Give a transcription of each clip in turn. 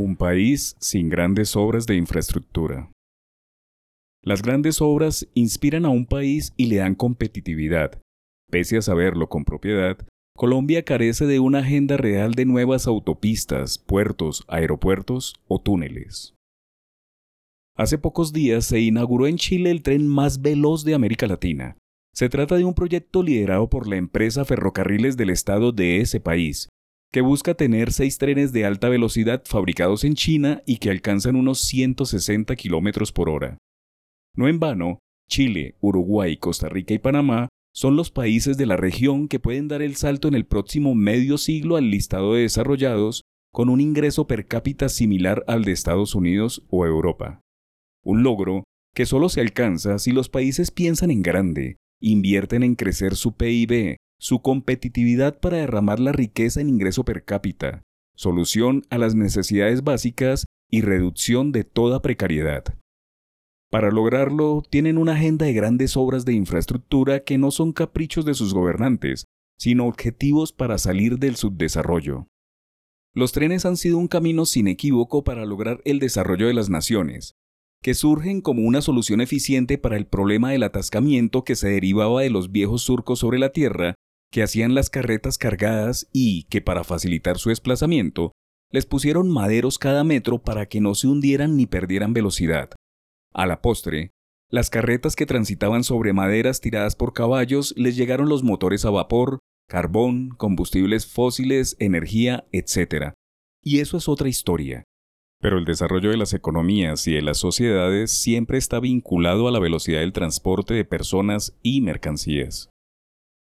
Un país sin grandes obras de infraestructura. Las grandes obras inspiran a un país y le dan competitividad. Pese a saberlo con propiedad, Colombia carece de una agenda real de nuevas autopistas, puertos, aeropuertos o túneles. Hace pocos días se inauguró en Chile el tren más veloz de América Latina. Se trata de un proyecto liderado por la empresa Ferrocarriles del Estado de ese país, que busca tener seis trenes de alta velocidad fabricados en China y que alcanzan unos 160 kilómetros por hora. No en vano, Chile, Uruguay, Costa Rica y Panamá son los países de la región que pueden dar el salto en el próximo medio siglo al listado de desarrollados con un ingreso per cápita similar al de Estados Unidos o Europa. Un logro que solo se alcanza si los países piensan en grande, invierten en crecer su PIB, su competitividad para derramar la riqueza en ingreso per cápita, solución a las necesidades básicas y reducción de toda precariedad. Para lograrlo, tienen una agenda de grandes obras de infraestructura que no son caprichos de sus gobernantes, sino objetivos para salir del subdesarrollo. Los trenes han sido un camino sin equívoco para lograr el desarrollo de las naciones, que surgen como una solución eficiente para el problema del atascamiento que se derivaba de los viejos surcos sobre la tierra que hacían las carretas cargadas y que para facilitar su desplazamiento, les pusieron maderos cada metro para que no se hundieran ni perdieran velocidad. A la postre, las carretas que transitaban sobre maderas tiradas por caballos les llegaron los motores a vapor, carbón, combustibles fósiles, energía, etc. Y eso es otra historia. Pero el desarrollo de las economías y de las sociedades siempre está vinculado a la velocidad del transporte de personas y mercancías.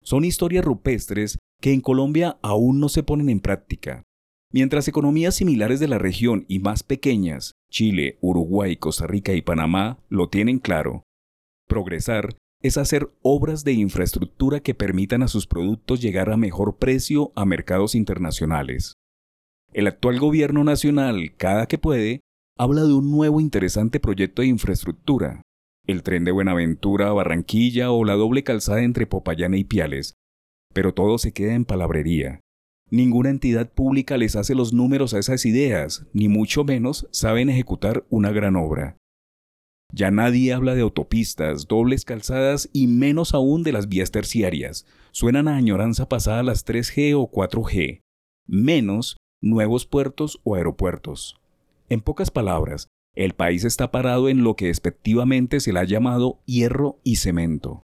Son historias rupestres que en Colombia aún no se ponen en práctica. Mientras economías similares de la región y más pequeñas, Chile, Uruguay, Costa Rica y Panamá, lo tienen claro. Progresar es hacer obras de infraestructura que permitan a sus productos llegar a mejor precio a mercados internacionales. El actual gobierno nacional, cada que puede, habla de un nuevo interesante proyecto de infraestructura, el tren de Buenaventura a Barranquilla o la doble calzada entre Popayán y Piales. Pero todo se queda en palabrería. Ninguna entidad pública les hace los números a esas ideas, ni mucho menos saben ejecutar una gran obra. Ya nadie habla de autopistas, dobles calzadas y menos aún de las vías terciarias. Suenan a añoranza pasada las 3G o 4G. Menos nuevos puertos o aeropuertos. En pocas palabras, el país está parado en lo que despectivamente se le ha llamado hierro y cemento.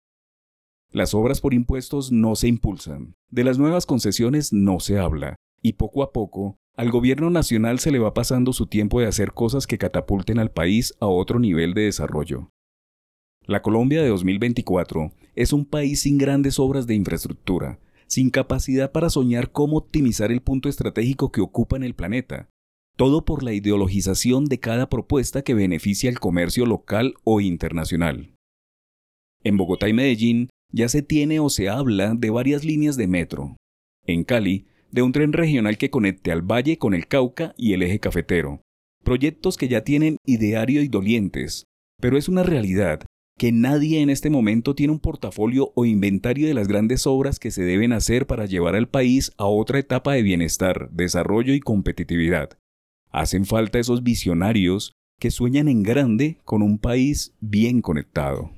Las obras por impuestos no se impulsan, de las nuevas concesiones no se habla, y poco a poco, al gobierno nacional se le va pasando su tiempo de hacer cosas que catapulten al país a otro nivel de desarrollo. La Colombia de 2024 es un país sin grandes obras de infraestructura, sin capacidad para soñar cómo optimizar el punto estratégico que ocupa en el planeta, todo por la ideologización de cada propuesta que beneficia al comercio local o internacional. En Bogotá y Medellín ya se tiene o se habla de varias líneas de metro. En Cali, de un tren regional que conecte al valle con el Cauca y el eje cafetero. Proyectos que ya tienen ideario y dolientes, pero es una realidad que nadie en este momento tiene un portafolio o inventario de las grandes obras que se deben hacer para llevar al país a otra etapa de bienestar, desarrollo y competitividad. Hacen falta esos visionarios que sueñan en grande con un país bien conectado.